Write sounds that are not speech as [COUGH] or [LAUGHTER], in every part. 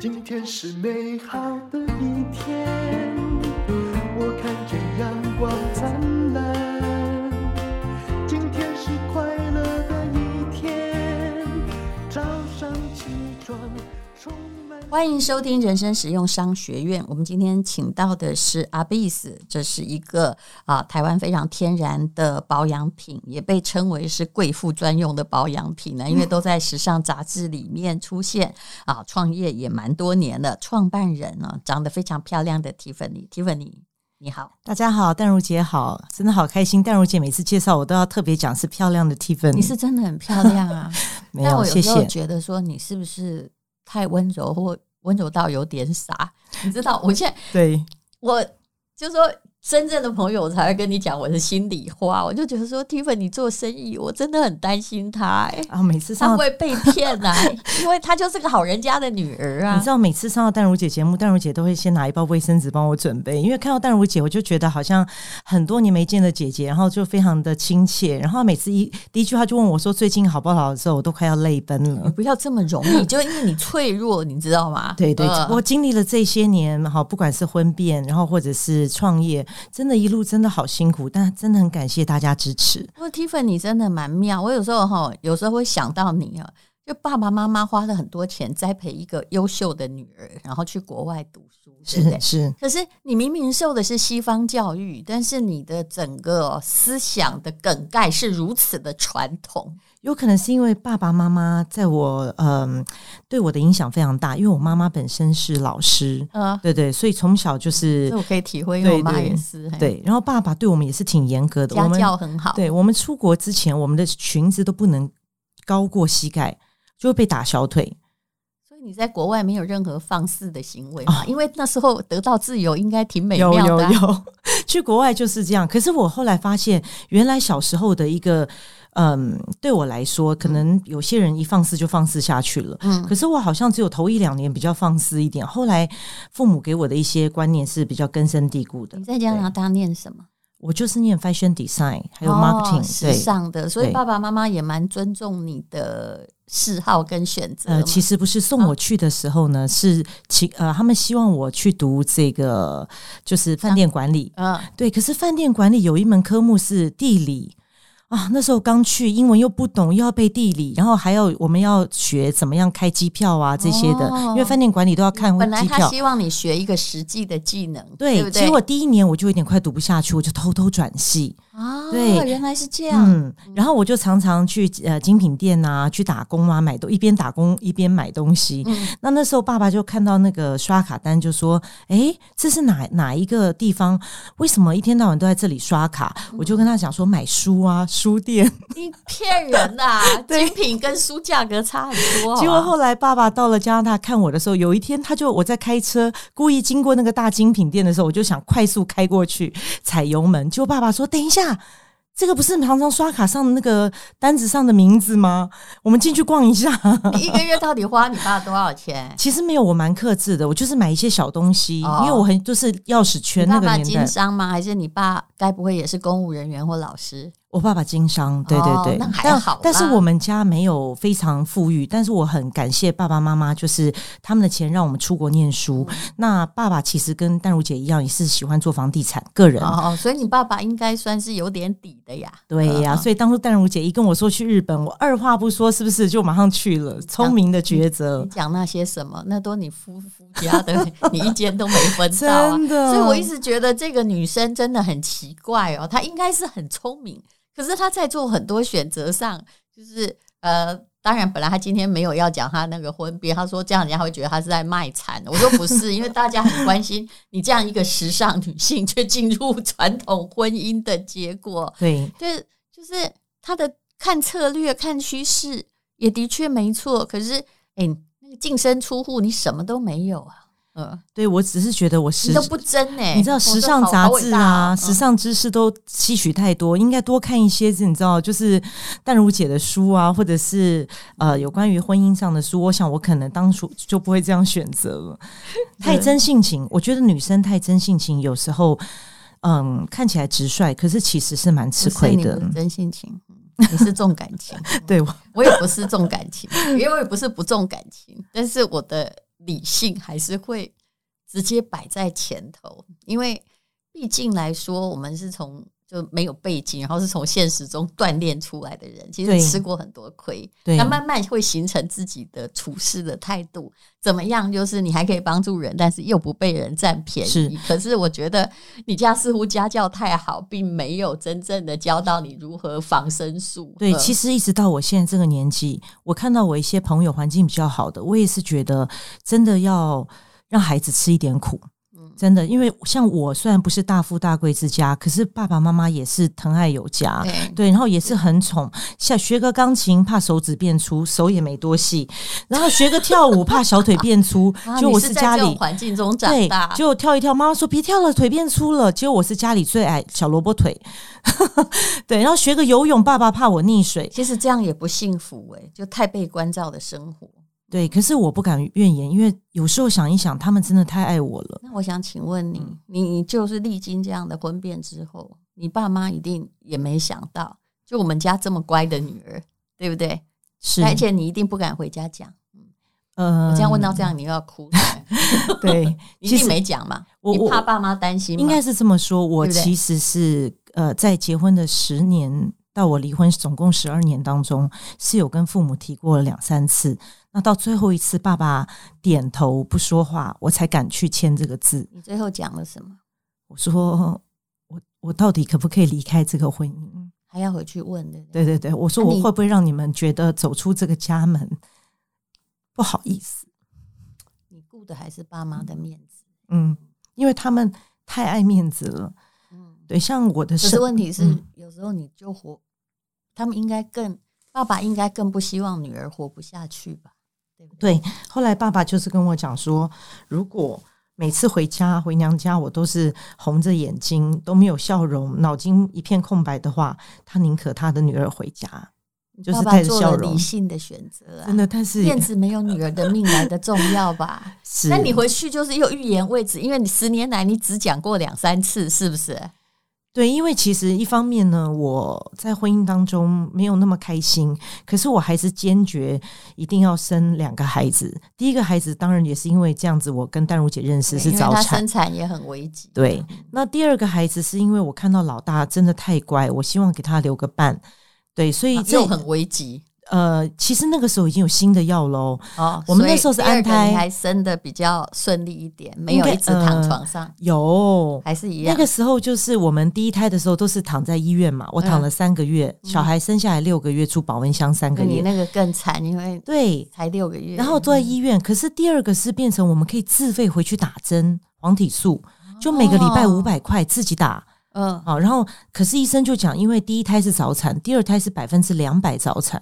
今天是美好的一天，欢迎收听人生实用商学院。我们今天请到的是 Abyss，这是一个啊台湾非常天然的保养品，也被称为是贵妇专用的保养品呢，[LAUGHS] 因为都在时尚杂志里面出现啊。创业也蛮多年了，创办人呢长得非常漂亮的 Tiffany，Tiffany 你好，大家好，淡如姐好，真的好开心。淡如姐每次介绍我都要特别讲是漂亮的 Tiffany，你是真的很漂亮啊。[LAUGHS] [LAUGHS] 没有，但我有时候。觉得说你是不是太温柔或温柔到有点傻，你知道？我现在对，我就说真正的朋友我才会跟你讲我的心里话。我就觉得说，Tiffany 你做生意，我真的很担心他、欸，啊，每次他上会被骗啊，[LAUGHS] 因为她就是个好人家的女儿啊。你知道，每次上到淡如姐节目，淡如姐都会先拿一包卫生纸帮我准备，因为看到淡如姐，我就觉得好像很多年没见的姐姐，然后就非常的亲切。然后每次一第一句话就问我说：“最近好不好？”的时候，我都快要泪奔了。你不要这么容易，就因为你脆弱，你知道吗？对对，呃、我经历了这些年，哈，不管是婚变，然后或者是创业，真的一路真的好辛苦，但真的很感谢大家支持。不过 Tiffany 你真的蛮妙，我有时候哈，有时候会想到你啊，就爸爸妈妈花了很多钱栽培一个优秀的女儿，然后去国外读书，是？是。可是你明明受的是西方教育，但是你的整个思想的梗概是如此的传统。有可能是因为爸爸妈妈在我嗯对我的影响非常大，因为我妈妈本身是老师，嗯，对对，所以从小就是，这我可以体会，因为我妈也是，对，对。然后爸爸对我们也是挺严格的，家教很好。对，我们出国之前，我们的裙子都不能高过膝盖，就会被打小腿。所以你在国外没有任何放肆的行为嘛？哦，因为那时候得到自由，应该挺美妙的。有有有，去国外就是这样。可是我后来发现，原来小时候的一个。嗯，对我来说，可能有些人一放肆就放肆下去了。嗯，可是我好像只有头一两年比较放肆一点。后来父母给我的一些观念是比较根深蒂固的。你在加拿大念什么？我就是念 fashion design，还有 marketing，、哦、时尚的。所以爸爸妈妈也蛮尊重你的嗜好跟选择。呃，其实不是送我去的时候呢，哦、是其呃，他们希望我去读这个就是饭店管理。嗯，对。可是饭店管理有一门科目是地理。啊，那时候刚去，英文又不懂，又要背地理，然后还要我们要学怎么样开机票啊这些的，哦、因为饭店管理都要看机票。本来他希望你学一个实际的技能，对，对不对？结果第一年我就有点快读不下去，我就偷偷转系。啊，对，原来是这样。嗯，然后我就常常去呃精品店啊，去打工啊，买东一边打工一边买东西。嗯，那那时候爸爸就看到那个刷卡单，就说：“哎，这是哪哪一个地方？为什么一天到晚都在这里刷卡？”嗯，我就跟他讲说：“买书啊，书店。”你骗人啊！[LAUGHS] 精品跟书价格差很多。结果后来爸爸到了加拿大看我的时候，有一天他就我在开车，故意经过那个大精品店的时候，我就想快速开过去踩油门，结果爸爸说：“等一下。”这个不是常常刷卡上的那个单子上的名字吗？我们进去逛一下。你 [LAUGHS] 一个月到底花你爸多少钱？[LAUGHS] 其实没有，我蛮克制的，我就是买一些小东西，哦、因为我很就是钥匙圈那个年代。你爸爸经商吗？还是你爸该不会也是公务人员或老师？我爸爸经商，对对对，哦、那还好但。但是我们家没有非常富裕，但是我很感谢爸爸妈妈，就是他们的钱让我们出国念书。嗯、那爸爸其实跟淡如姐一样，也是喜欢做房地产，个人哦，所以你爸爸应该算是有点底的呀。对呀，所以当初淡如姐一跟我说去日本，我二话不说，是不是就马上去了？聪明的抉择。你讲那些什么，那都你夫夫家的，你一间都没分到、啊，[LAUGHS] 真的。所以我一直觉得这个女生真的很奇怪哦，她应该是很聪明。可是他在做很多选择上，就是呃，当然本来他今天没有要讲他那个婚变，他说这样人家会觉得他是在卖惨。我说不是，因为大家很关心你这样一个时尚女性却进入传统婚姻的结果。对，就是就是他的看策略、看趋势也的确没错。可是，哎，那个净身出户，你什么都没有啊。嗯，对，我只是觉得我时你都不真哎、欸，你知道时尚杂志啊，时尚知识都吸取太多，应该多看一些，你知道，就是淡如姐的书啊，或者是呃有关于婚姻上的书。我想我可能当初就不会这样选择了，[LAUGHS] 太真性情。我觉得女生太真性情，有时候嗯看起来直率，可是其实是蛮吃亏的。真性情，你是重感情，[LAUGHS] 对我我也不是重感情，因为我也不是不重感情，但是我的。理性还是会直接摆在前头，因为毕竟来说，我们是从。就没有背景，然后是从现实中锻炼出来的人，其实吃过很多亏，那慢慢会形成自己的处事的态度。怎么样？就是你还可以帮助人，但是又不被人占便宜。是，可是我觉得你家似乎家教太好，并没有真正的教到你如何防身术。对，其实一直到我现在这个年纪，我看到我一些朋友环境比较好的，我也是觉得真的要让孩子吃一点苦。真的，因为像我虽然不是大富大贵之家，可是爸爸妈妈也是疼爱有加，对，对，然后也是很宠。像学个钢琴，怕手指变粗，手也没多细；然后学个跳舞，怕小腿变粗。[LAUGHS] 就我是家里环境中长大，就跳一跳，妈妈说别跳了，腿变粗了。结果我是家里最矮小萝卜腿，[LAUGHS] 对。然后学个游泳，爸爸怕我溺水。其实这样也不幸福哎，就太被关照的生活。对，可是我不敢怨言，因为有时候想一想，他们真的太爱我了。那我想请问你，你就是历经这样的婚变之后，你爸妈一定也没想到，就我们家这么乖的女儿，对不对？是，而且你一定不敢回家讲。嗯，我这样问到这样，你又要哭。[LAUGHS] 对，一定没讲嘛，我你怕爸妈担心吗？应该是这么说，我其实是呃，在结婚的十年到我离婚总共十二年当中，是有跟父母提过了两三次。那到最后一次，爸爸点头不说话，我才敢去签这个字。你最后讲了什么？我说我我到底可不可以离开这个婚姻？还要回去问的。对对对，我说我会不会让你们觉得走出这个家门不好意思？你顾的还是爸妈的面子。嗯，因为他们太爱面子了。嗯，对，像我的。可是问题是，嗯、有时候你就活，他们应该更，爸爸应该更不希望女儿活不下去吧。对，后来爸爸就是跟我讲说，如果每次回家回娘家，我都是红着眼睛，都没有笑容，脑筋一片空白的话，他宁可他的女儿回家，就是带着笑容。理性的选择啊，真的，但是面子没有女儿的命来的重要吧？[LAUGHS] 是，那你回去就是又欲言未止，因为你十年来你只讲过两三次，是不是？对，因为其实一方面呢，我在婚姻当中没有那么开心，可是我还是坚决一定要生两个孩子。第一个孩子当然也是因为这样子，我跟淡如姐认识是早产，生产也很危急。对，那第二个孩子是因为我看到老大真的太乖，我希望给他留个伴。对，所以这很危急。呃，其实那个时候已经有新的药喽。哦，我们那时候是安胎，还生的比较顺利一点，没有一直躺床上。呃、有，还是一样。那个时候就是我们第一胎的时候都是躺在医院嘛，我躺了三个月，嗯、小孩生下来六个月住保温箱三个月。你那个更惨，因为对才六个月，然后坐在医院。可是第二个是变成我们可以自费回去打针，黄体素，就每个礼拜五百块自己打。嗯，好，然后可是医生就讲，因为第一胎是早产，第二胎是百分之两百早产。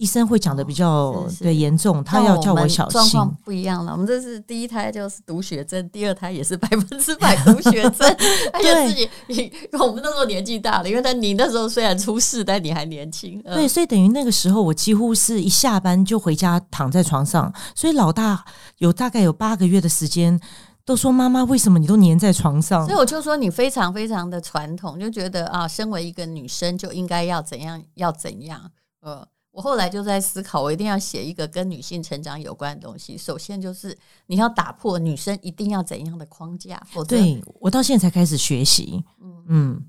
医生会讲的比较对严重，他要叫我小心。状况不一样了，我们这是第一胎就是读血症，第二胎也是百分之百读血症。[LAUGHS] 而且自己，你我们那时候年纪大了，因为他你那时候虽然出事，但你还年轻。对，所以等于那个时候我几乎是一下班就回家躺在床上，所以老大有大概有八个月的时间都说，妈妈为什么你都黏在床上？所以我就说你非常非常的传统，就觉得啊，身为一个女生就应该要怎样要怎样，呃。我后来就在思考，我一定要写一个跟女性成长有关的东西。首先就是你要打破女生一定要怎样的框架，否则对我到现在才开始学习。嗯嗯，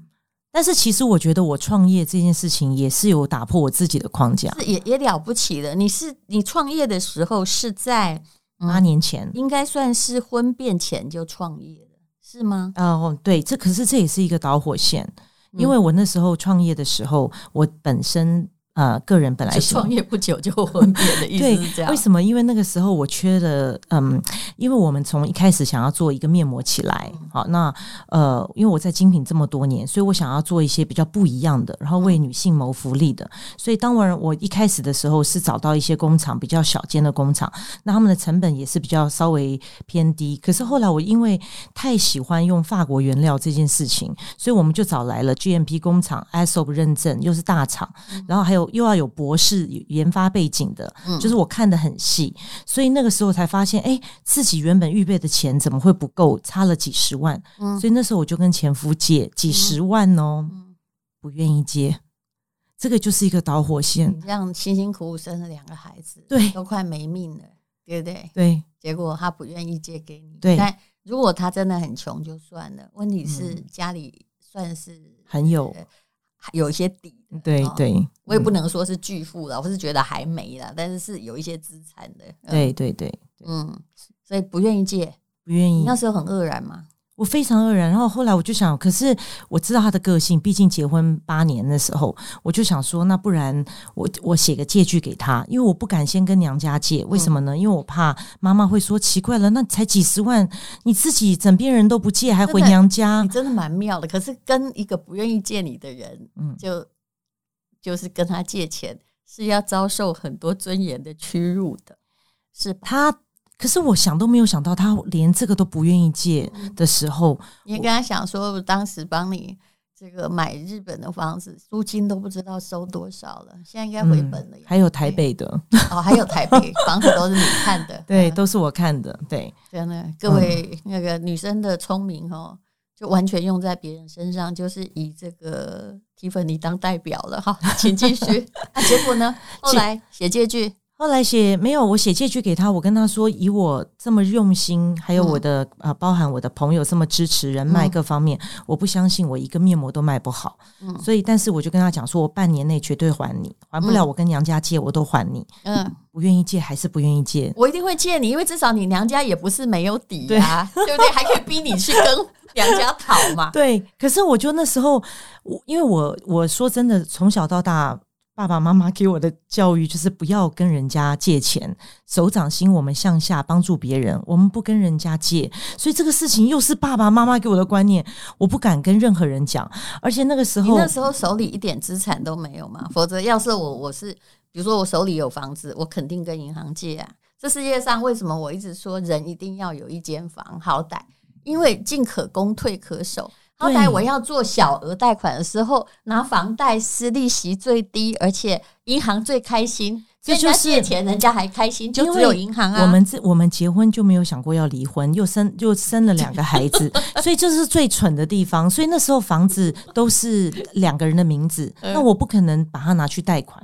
但是其实我觉得我创业这件事情也是有打破我自己的框架，是也也了不起的。你是你创业的时候是在八年前，应该算是婚变前就创业的，是吗？哦，对，这可是这也是一个导火线，因为我那时候创业的时候，我本身。呃，个人本来创业不久就婚变的意思 [LAUGHS] 是这样。为什么？因为那个时候我缺了，嗯，因为我们从一开始想要做一个面膜起来，好，那呃，因为我在精品这么多年，所以我想要做一些比较不一样的，然后为女性谋福利的。所以当然，我一开始的时候是找到一些工厂，比较小间的工厂，那他们的成本也是比较稍微偏低。可是后来我因为太喜欢用法国原料这件事情，所以我们就找来了 GMP 工厂，ISO 认证，又是大厂，然后还有。又要有博士研发背景的，就是我看得很细，所以那个时候才发现，哎，自己原本预备的钱怎么会不够，差了几十万。所以那时候我就跟前夫借几十万哦，不愿意借，这个就是一个导火线。这样辛辛苦苦生了两个孩子，对，都快没命了。对不对？对，结果他不愿意借给你。对，但如果他真的很穷就算了，问题是家里算是很有有一些底。对对，我也不能说是巨富了，我是觉得还没了，但是是有一些资产的。对对对，嗯，所以不愿意借，不愿意。那时候很愕然吗？我非常愕然，然后后来我就想，可是我知道他的个性，毕竟结婚八年的时候，我就想说，那不然我我写个借据给他，因为我不敢先跟娘家借，为什么呢？因为我怕妈妈会说奇怪了，那才几十万，你自己枕边人都不借，还回娘家，你真的蛮妙的。可是跟一个不愿意借你的人，嗯，就就是跟他借钱，是要遭受很多尊严的屈辱的，是他。可是我想都没有想到，他连这个都不愿意借的时候，你跟他想说，当时帮你这个买日本的房子，租金都不知道收多少了，现在应该回本了。还有台北的哦，还有台北 [LAUGHS] 房子都是你看的，对，都是我看的，对。真的，各位那个女生的聪明哦，就完全用在别人身上，就是以这个提粉尼当代表了哈。请继续。那 [LAUGHS] 结果呢？后来写借据。后来写没有，我写借据给他，我跟他说，以我这么用心，还有我的啊、嗯呃，包含我的朋友这么支持，人脉各方面，嗯、我不相信我一个面膜都卖不好。嗯，所以，但是我就跟他讲说，我半年内绝对还你，还不了我跟娘家借，我都还你。嗯，不愿意借还是不愿意借？我一定会借你，因为至少你娘家也不是没有底啊，对，[LAUGHS] 对不对？还可以逼你去跟娘家讨嘛。对，可是我就那时候，我因为我我说真的，从小到大。爸爸妈妈给我的教育就是不要跟人家借钱，手掌心我们向下帮助别人，我们不跟人家借，所以这个事情又是爸爸妈妈给我的观念，我不敢跟任何人讲。而且那个时候，那时候手里一点资产都没有嘛？否则，要是我，我是比如说我手里有房子，我肯定跟银行借啊。这世界上为什么我一直说人一定要有一间房？好歹因为进可攻，退可守。好歹我要做小额贷款的时候，拿房贷是利息最低，而且银行最开心。这就是借钱，人家还开心，就只有银行啊。我们这我们结婚就没有想过要离婚，又生又生了两个孩子，[LAUGHS] 所以这是最蠢的地方。所以那时候房子都是两个人的名字，那我不可能把它拿去贷款，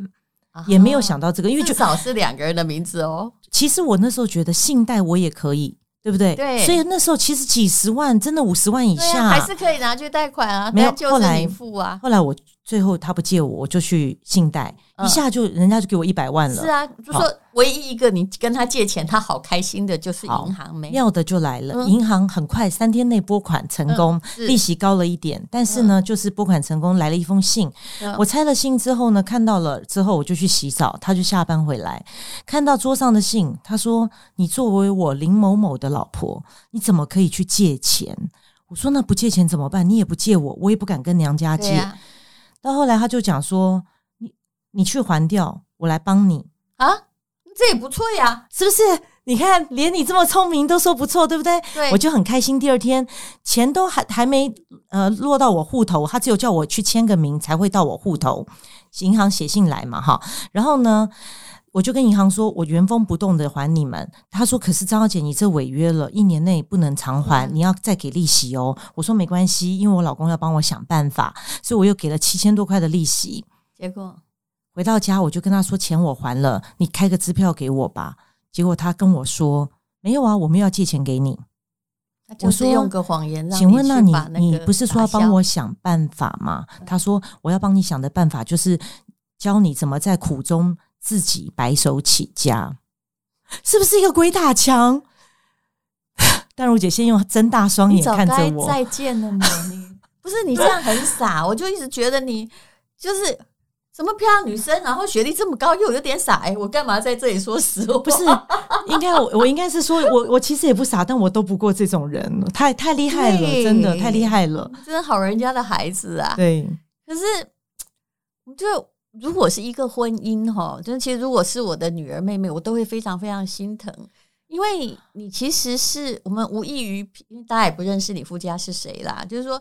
也没有想到这个，因为至少是两个人的名字哦。其实我那时候觉得信贷我也可以。对不对？对，所以那时候其实几十万，真的五十万以下，啊、还是可以拿去贷款啊。没有，后来付啊。后来我最后他不借我，我就去信贷。一下就人家就给我一百万了，是啊，就说唯一一个你跟他借钱，他好开心的就是银行没要的就来了，银行很快三天内拨款成功，利息高了一点，但是呢，就是拨款成功来了一封信，我拆了信之后呢，看到了之后我就去洗澡，他就下班回来，看到桌上的信，他说：“你作为我林某某的老婆，你怎么可以去借钱？”我说：“那不借钱怎么办？你也不借我，我也不敢跟娘家借。”到后来他就讲说。你去还掉，我来帮你啊，这也不错呀，是不是？你看，连你这么聪明都说不错，对不对？对，我就很开心。第二天钱都还还没呃落到我户头，他只有叫我去签个名才会到我户头，银行写信来嘛，哈。然后呢，我就跟银行说，我原封不动的还你们。他说，可是张小姐，你这违约了，一年内不能偿还，你要再给利息哦。我说没关系，因为我老公要帮我想办法，所以我又给了七千多块的利息。结果。回到家，我就跟他说：“钱我还了，你开个支票给我吧。”结果他跟我说：“没有啊，我们要借钱给你。”我说：“用个谎言。”请问，那你你不是说要帮我想办法吗？他说：“我要帮你想的办法就是教你怎么在苦中自己白手起家，是不是一个鬼打墙？” [LAUGHS] 淡如姐先用睁大双眼看着我，再见了吗？你 [LAUGHS] 不是你这样很傻，我就一直觉得你就是。什么漂亮女生，然后学历这么高，又有点傻哎！我干嘛在这里说实话？不是，应该我我应该是说，我我其实也不傻，但我都不过这种人，太太厉害了，真的太厉害了，真的好人家的孩子啊！对，可是就如果是一个婚姻哈，就是其实如果是我的女儿妹妹，我都会非常非常心疼，因为你其实是我们无异于，因为大家也不认识你夫家是谁啦，就是说。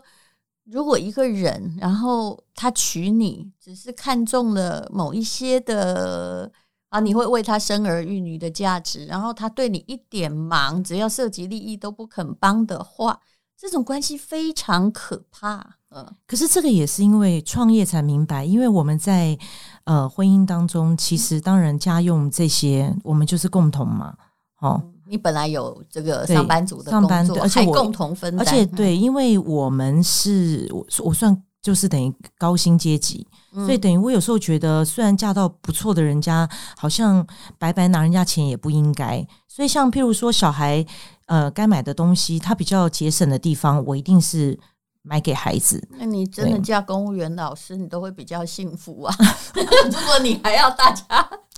如果一个人，然后他娶你，只是看中了某一些的啊，你会为他生儿育女的价值，然后他对你一点忙，只要涉及利益都不肯帮的话，这种关系非常可怕。嗯，可是这个也是因为创业才明白，因为我们在呃婚姻当中，其实当然家用这些我们就是共同嘛。哦。你本来有这个上班族的上班，对，而且我共同分担，而且对，因为我们是我我算就是等于高薪阶级，嗯、所以等于我有时候觉得，虽然嫁到不错的人家，好像白白拿人家钱也不应该。所以像譬如说小孩呃该买的东西，他比较节省的地方，我一定是买给孩子。那你真的嫁公务员老师，你都会比较幸福啊！[LAUGHS] 如果你还要大家。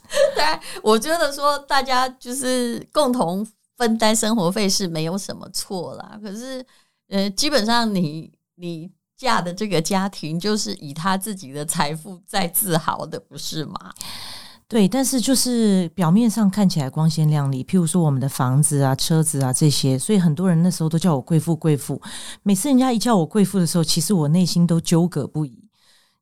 [LAUGHS] 对，我觉得说大家就是共同分担生活费是没有什么错啦。可是，呃，基本上你你嫁的这个家庭就是以他自己的财富在自豪的，不是吗？对，但是就是表面上看起来光鲜亮丽，譬如说我们的房子啊、车子啊这些，所以很多人那时候都叫我贵妇贵妇。每次人家一叫我贵妇的时候，其实我内心都纠葛不已。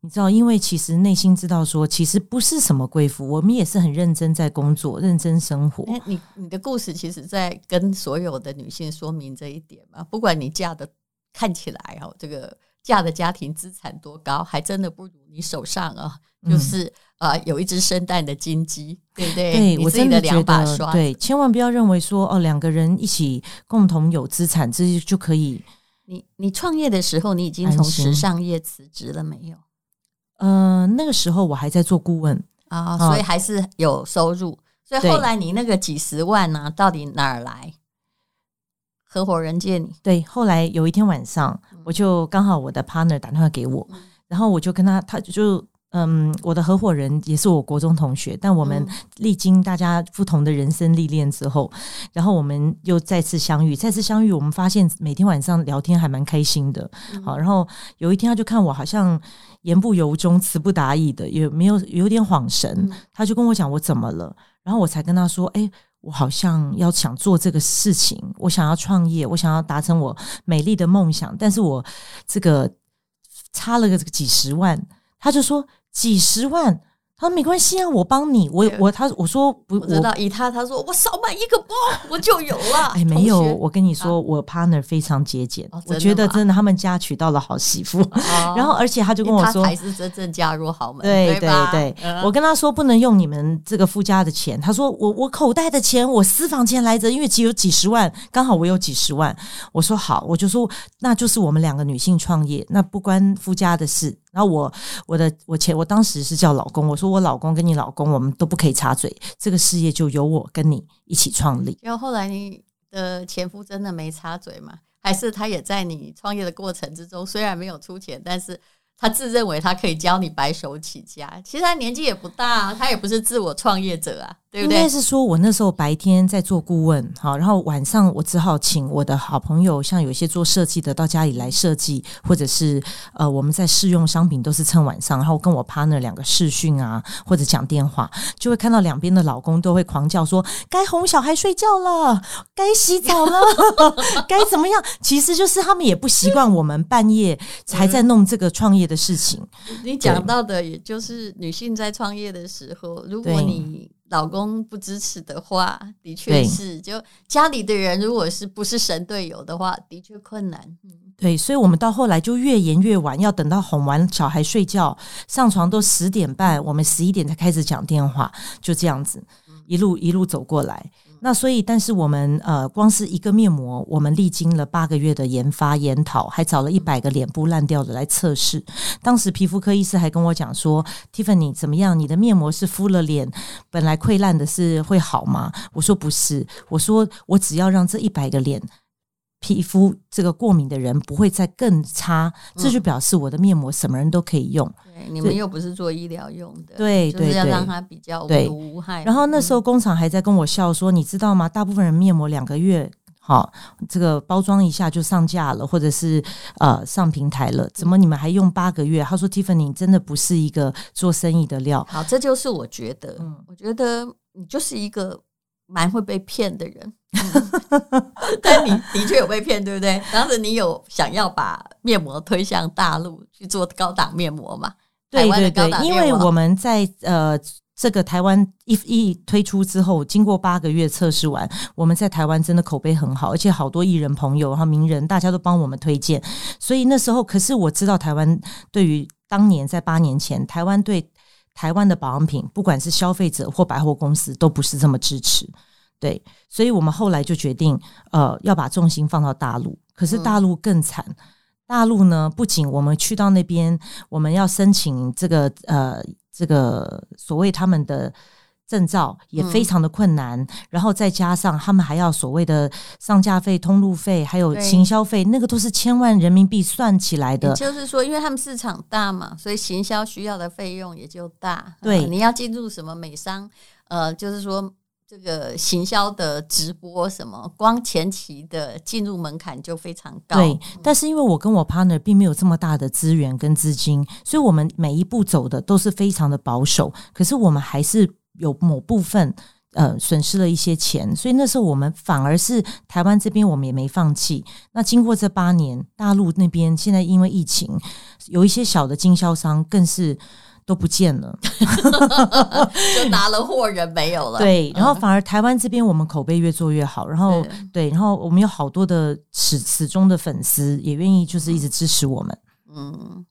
你知道，因为其实内心知道说，其实不是什么贵妇，我们也是很认真在工作、认真生活。你你的故事其实在跟所有的女性说明这一点嘛。不管你嫁的看起来哦，这个嫁的家庭资产多高，还真的不如你手上啊，就是、嗯、呃有一只生蛋的金鸡，对不对？对，我真的两把刷。对，千万不要认为说哦，两个人一起共同有资产，这就可以。你你创业的时候，你已经从时尚业辞职了没有？呃，那个时候我还在做顾问啊，哦，所以还是有收入。所以后来你那个几十万呢，啊，到底哪儿来？合伙人借你？对，后来有一天晚上，我就刚好我的 partner 打电话给我，然后我就跟他，他就。嗯，我的合伙人也是我国中同学，但我们历经大家不同的人生历练之后，然后我们又再次相遇。再次相遇，我们发现每天晚上聊天还蛮开心的。好，然后有一天他就看我好像言不由衷、词不达意的，也没有有点恍神，他就跟我讲我怎么了，然后我才跟他说：“哎，我好像要想做这个事情，我想要创业，我想要达成我美丽的梦想，但是我这个差了个几十万。”他就说几十万。他说没关系啊，我帮你，我我他我说不，我知道以他他说我少买一个包我就有了。[LAUGHS] 哎，没有，我跟你说，我 partner 非常节俭，我觉得真的他们家娶到了好媳妇。[LAUGHS] 然后而且他就跟我说，他才是真正嫁入豪门。对对对，我跟他说不能用你们这个夫家的钱，他说我我口袋的钱，我私房钱来着，因为只有几十万，刚好我有几十万。我说好，我就说那就是我们两个女性创业，那不关夫家的事。然后我我的我前我当时是叫老公，我说我老公跟你老公，我们都不可以插嘴，这个事业就由我跟你一起创立。然后后来你的前夫真的没插嘴吗？还是他也在你创业的过程之中，虽然没有出钱，但是。他自认为他可以教你白手起家，其实他年纪也不大，他也不是自我创业者啊，对不对？应该是说我那时候白天在做顾问，好，然后晚上我只好请我的好朋友，像有些做设计的到家里来设计，或者是呃我们在试用商品都是趁晚上，然后跟我 partner 两个视讯啊，或者讲电话，就会看到两边的老公都会狂叫说该哄小孩睡觉了，该洗澡了，[LAUGHS] 该怎么样？其实就是他们也不习惯我们半夜还在弄这个创业的事情，你讲到的也就是女性在创业的时候，如果你老公不支持的话，的确是就家里的人如果是不是神队友的话，的确困难。对，所以我们到后来就越延越晚，要等到哄完小孩睡觉上床都十点半，我们十一点才开始讲电话，就这样子一路一路走过来。那所以，但是我们呃，光是一个面膜，我们历经了八个月的研发研讨，还找了一百个脸部烂掉的来测试。当时皮肤科医师还跟我讲说：“Tiffany 怎么样？你的面膜是敷了脸本来溃烂的，是会好吗？”我说：“不是，我说我只要让这一百个脸。”皮肤这个过敏的人不会再更差，这就表示我的面膜什么人都可以用。对，你们又不是做医疗用的，对，就是要让它比较无害。然后那时候工厂还在跟我笑说：“你知道吗？大部分人面膜两个月好，这个包装一下就上架了，或者是呃上平台了，怎么你们还用八个月？”他说：“Tiffany 真的不是一个做生意的料。”好，这就是我觉得，嗯，我觉得你就是一个蛮会被骗的人。[LAUGHS] 但你的确有被骗，对不对？当时你有想要把面膜推向大陆去做高档面膜嘛？对对对，因为我们在呃这个台湾一一推出之后，经过八个月测试完，我们在台湾真的口碑很好，而且好多艺人朋友、然后名人，大家都帮我们推荐。所以那时候，可是我知道台湾对于当年在八年前，台湾对台湾的保养品，不管是消费者或百货公司，都不是这么支持。对，所以我们后来就决定，呃，要把重心放到大陆。可是大陆更惨，嗯、大陆呢，不仅我们去到那边，我们要申请这个呃这个所谓他们的证照也非常的困难，嗯、然后再加上他们还要所谓的上架费、通路费，还有行销费，那个都是千万人民币算起来的。就是说，因为他们市场大嘛，所以行销需要的费用也就大。对，你要进入什么美商，呃，就是说。这个行销的直播什么，光前期的进入门槛就非常高。对，但是因为我跟我 partner 并没有这么大的资源跟资金，所以我们每一步走的都是非常的保守。可是我们还是有某部分呃损失了一些钱，所以那时候我们反而是台湾这边我们也没放弃。那经过这八年，大陆那边现在因为疫情，有一些小的经销商更是。都不见了，[LAUGHS] 就拿了货人没有了。对，然后反而台湾这边我们口碑越做越好，然后对，对，然后我们有好多的始始终的粉丝也愿意就是一直支持我们。嗯，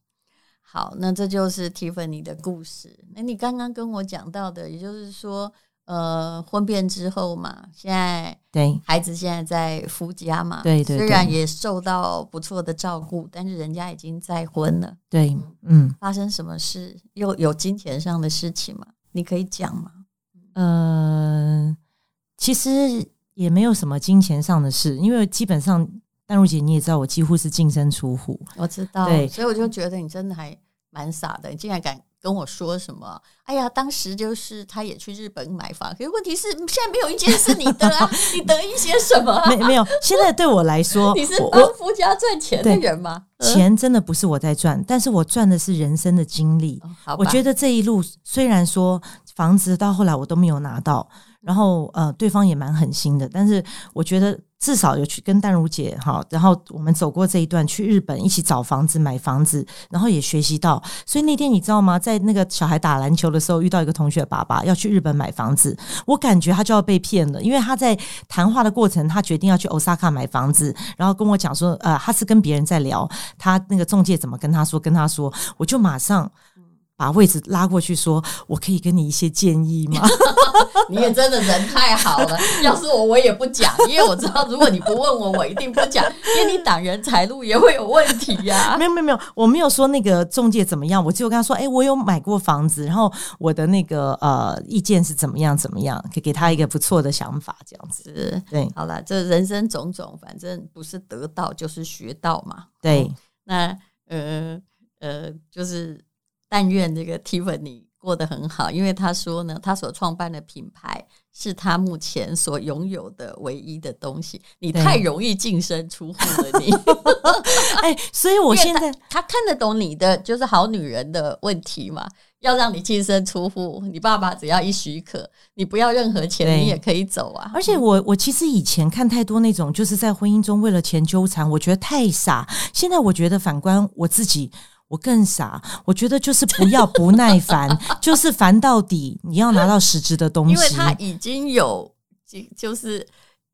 好，那这就是 Tiffany 的故事。那你刚刚跟我讲到的，也就是说。呃，婚变之后嘛，现在对孩子现在在夫家嘛，对对，虽然也受到不错的照顾，但是人家已经再婚了。对，嗯，发生什么事？又有金钱上的事情吗？你可以讲吗？呃，其实也没有什么金钱上的事，因为基本上淡如姐你也知道，我几乎是净身出户。我知道，对，所以我就觉得你真的还蛮傻的，你竟然敢。跟我说什么？哎呀，当时就是他也去日本买房，可是问题是现在没有一件是你的啊，[LAUGHS] 你得一些什么、啊？没没有？现在对我来说，[LAUGHS] 你是帮夫家赚钱的人吗？钱真的不是我在赚，但是我赚的是人生的经历。哦、我觉得这一路虽然说房子到后来我都没有拿到，然后呃，对方也蛮狠心的，但是我觉得。至少有去跟淡如姐哈，然后我们走过这一段，去日本一起找房子、买房子，然后也学习到。所以那天你知道吗？在那个小孩打篮球的时候，遇到一个同学爸爸要去日本买房子，我感觉他就要被骗了，因为他在谈话的过程，他决定要去 Osaka 买房子，然后跟我讲说，呃，他是跟别人在聊，他那个中介怎么跟他说，跟他说，我就马上。把位置拉过去，说：“我可以给你一些建议吗？” [LAUGHS] 你也真的人太好了。要是我，我也不讲，因为我知道，如果你不问我，我一定不讲，因为你挡人财路也会有问题呀、啊。没有，没有，没有，我没有说那个中介怎么样，我只有跟他说：“哎、欸，我有买过房子，然后我的那个呃意见是怎么样，怎么样，可以给他一个不错的想法，这样子。”对，好了，这人生种种，反正不是得到就是学到嘛。对，嗯、那呃呃，就是。但愿这个 Tiffany 过得很好，因为他说呢，他所创办的品牌是他目前所拥有的唯一的东西。你太容易净身出户了，你。[LAUGHS] 哎，所以我现在他，他看得懂你的就是好女人的问题嘛？要让你净身出户，你爸爸只要一许可，你不要任何钱，你也可以走啊。而且我我其实以前看太多那种就是在婚姻中为了钱纠缠，我觉得太傻。现在我觉得反观我自己。我更傻，我觉得就是不要不耐烦，就是烦到底。你要拿到实质的东西，因为他已经有，就是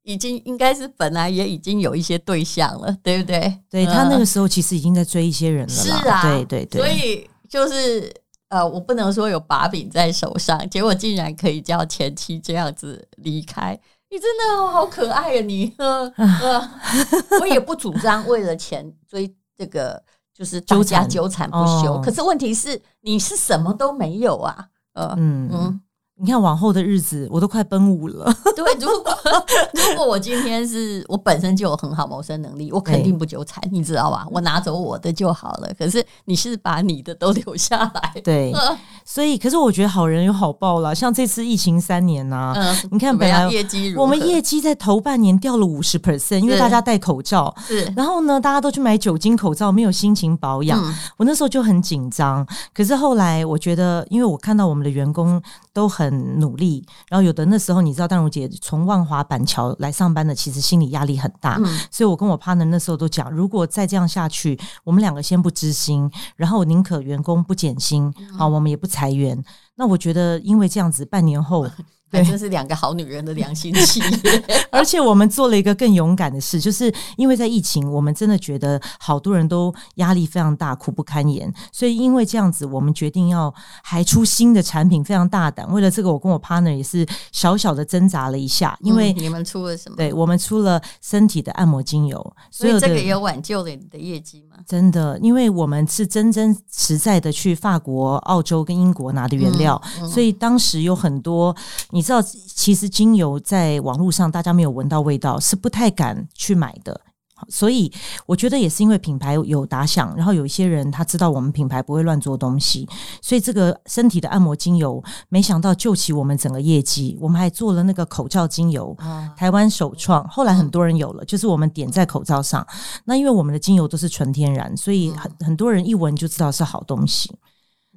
已经应该是本来也已经有一些对象了，对不对？对，他那个时候其实已经在追一些人了，是啊，对对对。所以就是呃，我不能说有把柄在手上，结果竟然可以叫前妻这样子离开，你真的好可爱啊！你，呃呃，[LAUGHS] 我也不主张为了钱追这个。就是纠缠纠缠不休，哦、可是问题是你是什么都没有啊，呃，嗯嗯。你看往后的日子，我都快奔五了。[LAUGHS] 对，如果 [LAUGHS] 如果我今天是我本身就有很好谋生能力，我肯定不纠缠，你知道吧？我拿走我的就好了。可是你是把你的都留下来，对。[LAUGHS] 所以，可是我觉得好人有好报啦。像这次疫情三年呐、啊，嗯，你看本来业绩，我们业绩在头半年掉了五十 percent，因为大家戴口罩，是。然后呢，大家都去买酒精口罩，没有心情保养。嗯、我那时候就很紧张。可是后来，我觉得，因为我看到我们的员工都很。努力，然后有的那时候你知道，淡如姐从万华板桥来上班的，其实心理压力很大，嗯、所以我跟我 partner 那时候都讲，如果再这样下去，我们两个先不支薪，然后宁可员工不减薪，好，我们也不裁员。那我觉得，因为这样子，半年后。[LAUGHS] 对，这是两个好女人的良心企 [LAUGHS] 业，而且我们做了一个更勇敢的事，就是因为在疫情，我们真的觉得好多人都压力非常大，苦不堪言，所以因为这样子，我们决定要还出新的产品，非常大胆。为了这个，我跟我 partner 也是小小的挣扎了一下，因为、嗯、你们出了什么？对，我们出了身体的按摩精油，所以这个也有挽救了你的业绩吗？真的，因为我们是真真实在的去法国、澳洲跟英国拿的原料，嗯嗯、所以当时有很多你。你知道，其实精油在网络上大家没有闻到味道，是不太敢去买的。所以我觉得也是因为品牌有打响，然后有一些人他知道我们品牌不会乱做东西，所以这个身体的按摩精油没想到救起我们整个业绩。我们还做了那个口罩精油，台湾首创，后来很多人有了，就是我们点在口罩上。那因为我们的精油都是纯天然，所以很很多人一闻就知道是好东西。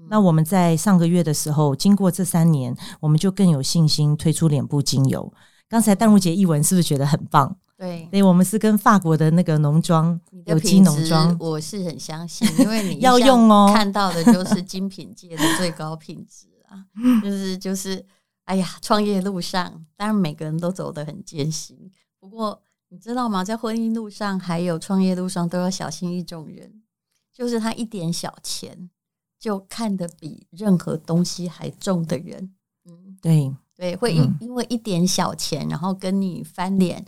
那我们在上个月的时候，经过这三年，我们就更有信心推出脸部精油。刚才淡如姐一闻，是不是觉得很棒？对，所以我们是跟法国的那个农庄有机农庄，我是很相信，因为你 [LAUGHS] 要用哦，看到的就是精品界的最高品质啊，就 [LAUGHS] 是就是，哎呀，创业路上，当然每个人都走得很艰辛，不过你知道吗？在婚姻路上还有创业路上，都要小心一种人，就是他一点小钱。就看得比任何东西还重的人，嗯，对。对，会因因为一点小钱，然后跟你翻脸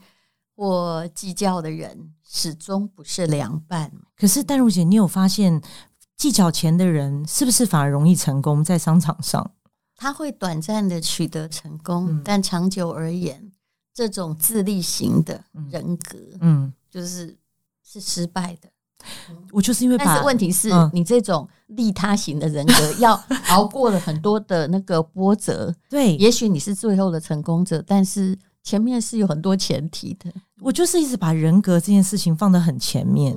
或计较的人，始终不是良伴。可是淡如姐，你有发现计较钱的人是不是反而容易成功在商场上？他会短暂的取得成功，嗯，但长久而言，这种自立型的人格，嗯，就是是失败的。我就是因为，但是问题是你这种利他型的人格，要熬过了很多的那个波折。[LAUGHS] 对，也许你是最后的成功者，但是前面是有很多前提的。我就是一直把人格这件事情放得很前面。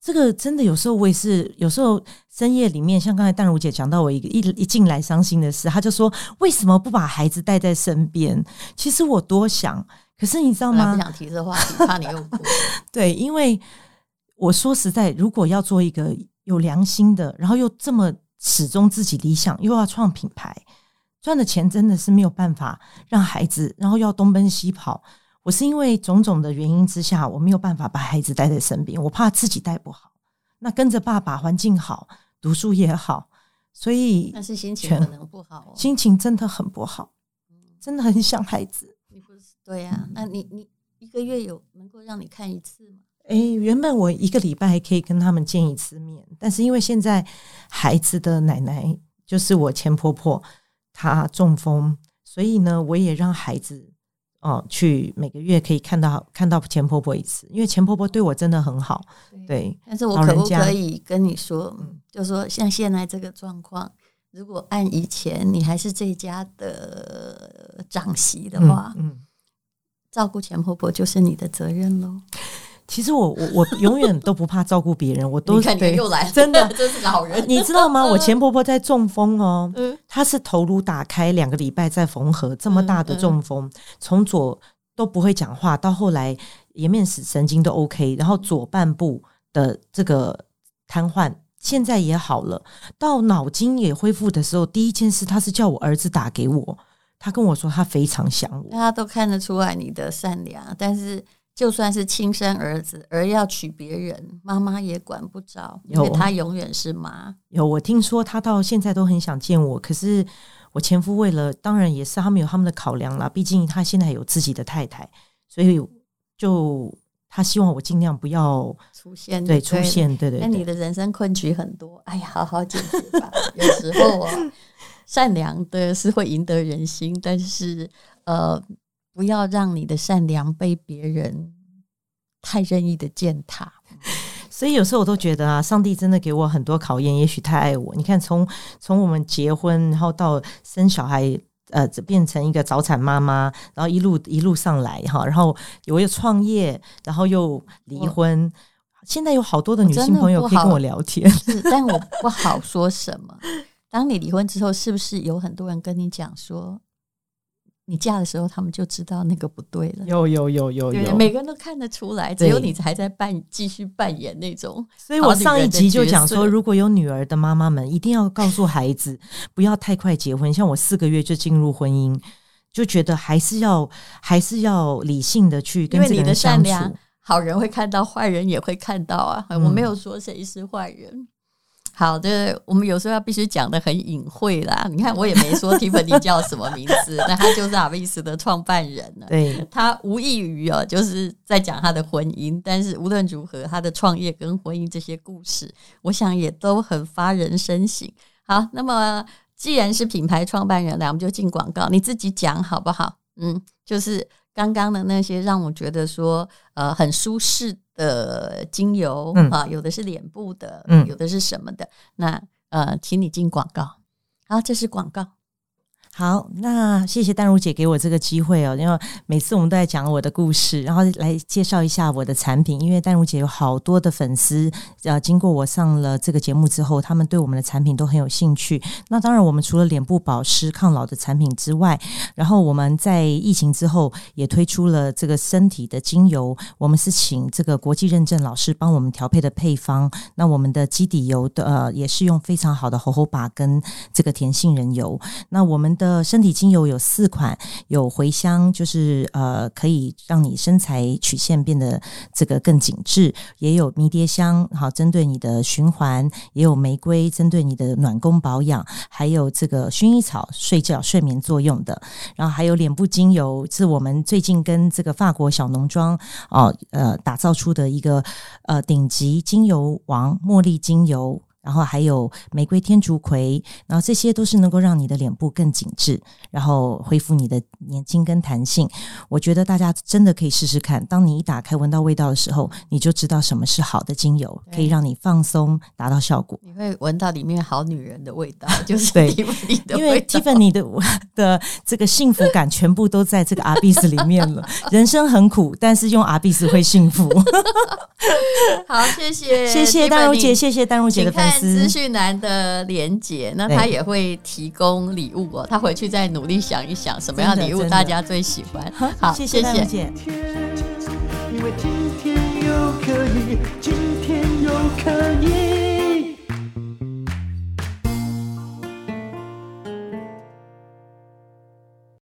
这个真的有时候我也是，有时候深夜里面，像刚才淡如姐讲到我一个一一进来伤心的事，她就说为什么不把孩子带在身边？其实我多想，可是你知道吗？不想提这话题，怕你又哭。[LAUGHS] 对，因为。我说实在，如果要做一个有良心的，然后又这么始终自己理想，又要创品牌，赚的钱真的是没有办法让孩子，然后要东奔西跑。我是因为种种的原因之下，我没有办法把孩子带在身边，我怕自己带不好。那跟着爸爸，环境好，读书也好，所以但是心情可能不好哦，心情真的很不好，真的很想孩子。你不是对呀？那你你一个月有能够让你看一次吗？哎，原本我一个礼拜还可以跟他们见一次面，但是因为现在孩子的奶奶就是我前婆婆，她中风，所以呢，我也让孩子哦去每个月可以看到看到前婆婆一次，因为前婆婆对我真的很好。对，对，但是我可不可以跟你说，就说像现在这个状况，如果按以前你还是这家的长媳的话，嗯，嗯，照顾前婆婆就是你的责任喽。其实我我我永远都不怕照顾别人，我都 [LAUGHS] 感觉又来，真的 [LAUGHS] 真是老人。你知道吗？[LAUGHS] 我前婆婆在中风哦，她是头颅打开两个礼拜再缝合，这么大的中风，从左都不会讲话，到后来颜面神经都 OK，然后左半部的这个瘫痪现在也好了，到脑筋也恢复的时候，第一件事他是叫我儿子打给我，他跟我说他非常想我，大家都看得出来你的善良，但是。就算是亲生儿子，而要娶别人，妈妈也管不着，因为他永远是妈。有我听说他到现在都很想见我，可是我前夫为了，当然也是他们有他们的考量啦，毕竟他现在有自己的太太，所以就他希望我尽量不要出现，对，出现，对对。那你的人生困局很多，哎呀，好好解决吧。有时候啊，[LAUGHS] 善良的是会赢得人心，但是呃。不要让你的善良被别人太任意的践踏，[LAUGHS] 所以有时候我都觉得啊，上帝真的给我很多考验，也许太爱我。你看，从从我们结婚，然后到生小孩，呃，变成一个早产妈妈，然后一路一路上来哈，然后我又创业，然后又离婚，现在有好多的女性朋友可以跟我聊天，是，但我不好说什么。当你离婚之后，是不是有很多人跟你讲说？你嫁的时候，他们就知道那个不对了。有有有有有，每个人都看得出来，只有你还在扮继续扮演那种。所以我上一集就讲说，如果有女儿的妈妈们，一定要告诉孩子，不要太快结婚。像我四个月就进入婚姻，就觉得还是要还是要理性的去跟这个人相处。好人会看到，坏人也会看到啊！我没有说谁是坏人。嗯、好的，我们有时候要必须讲的很隐晦啦。[LAUGHS] 你看，我也没说 Tiffany 叫什么名字，那他就是 Abyss 的创办人了。对，他无异于哦，就是在讲他的婚姻。但是无论如何，他的创业跟婚姻这些故事，我想也都很发人深省。好，那么既然是品牌创办人，来，我们就进广告，你自己讲好不好？嗯，就是。刚刚的那些让我觉得说，呃，很舒适的精油、嗯、啊，有的是脸部的，嗯，有的是什么的，那呃，请你进广告。好，这是广告。好，那谢谢丹如姐给我这个机会哦，因为每次我们都在讲我的故事，然后来介绍一下我的产品。因为丹如姐有好多的粉丝，呃，经过我上了这个节目之后，他们对我们的产品都很有兴趣。那当然，我们除了脸部保湿、抗老的产品之外，然后我们在疫情之后也推出了这个身体的精油。我们是请这个国际认证老师帮我们调配的配方。那我们的基底油的呃，也是用非常好的猴猴把跟这个甜杏仁油。那我们的身体精油有四款，有茴香，就是呃可以让你身材曲线变得这个更紧致；也有迷迭香，好针对你的循环；也有玫瑰，针对你的暖宫保养；还有这个薰衣草，睡觉睡眠作用的。然后还有脸部精油，是我们最近跟这个法国小农庄哦呃打造出的一个呃顶级精油王茉莉精油。然后还有玫瑰天竺葵，然后这些都是能够让你的脸部更紧致，然后恢复你的年轻跟弹性。我觉得大家真的可以试试看。当你一打开闻到味道的时候，你就知道什么是好的精油，可以让你放松，达到效果。你会闻到里面好女人的味道，[LAUGHS] 就是对，因为 Tiffany 的 [LAUGHS] 的这个幸福感全部都在这个 Abyss 里面了。人生很苦，但是用 Abyss 会幸福。[LAUGHS] 好，谢谢，谢谢丹如姐，谢谢丹如姐的粉丝。资讯栏的连接，那他也会提供礼物哦。他回去再努力想一想，什么样礼物大家最喜欢。好，谢谢，谢谢。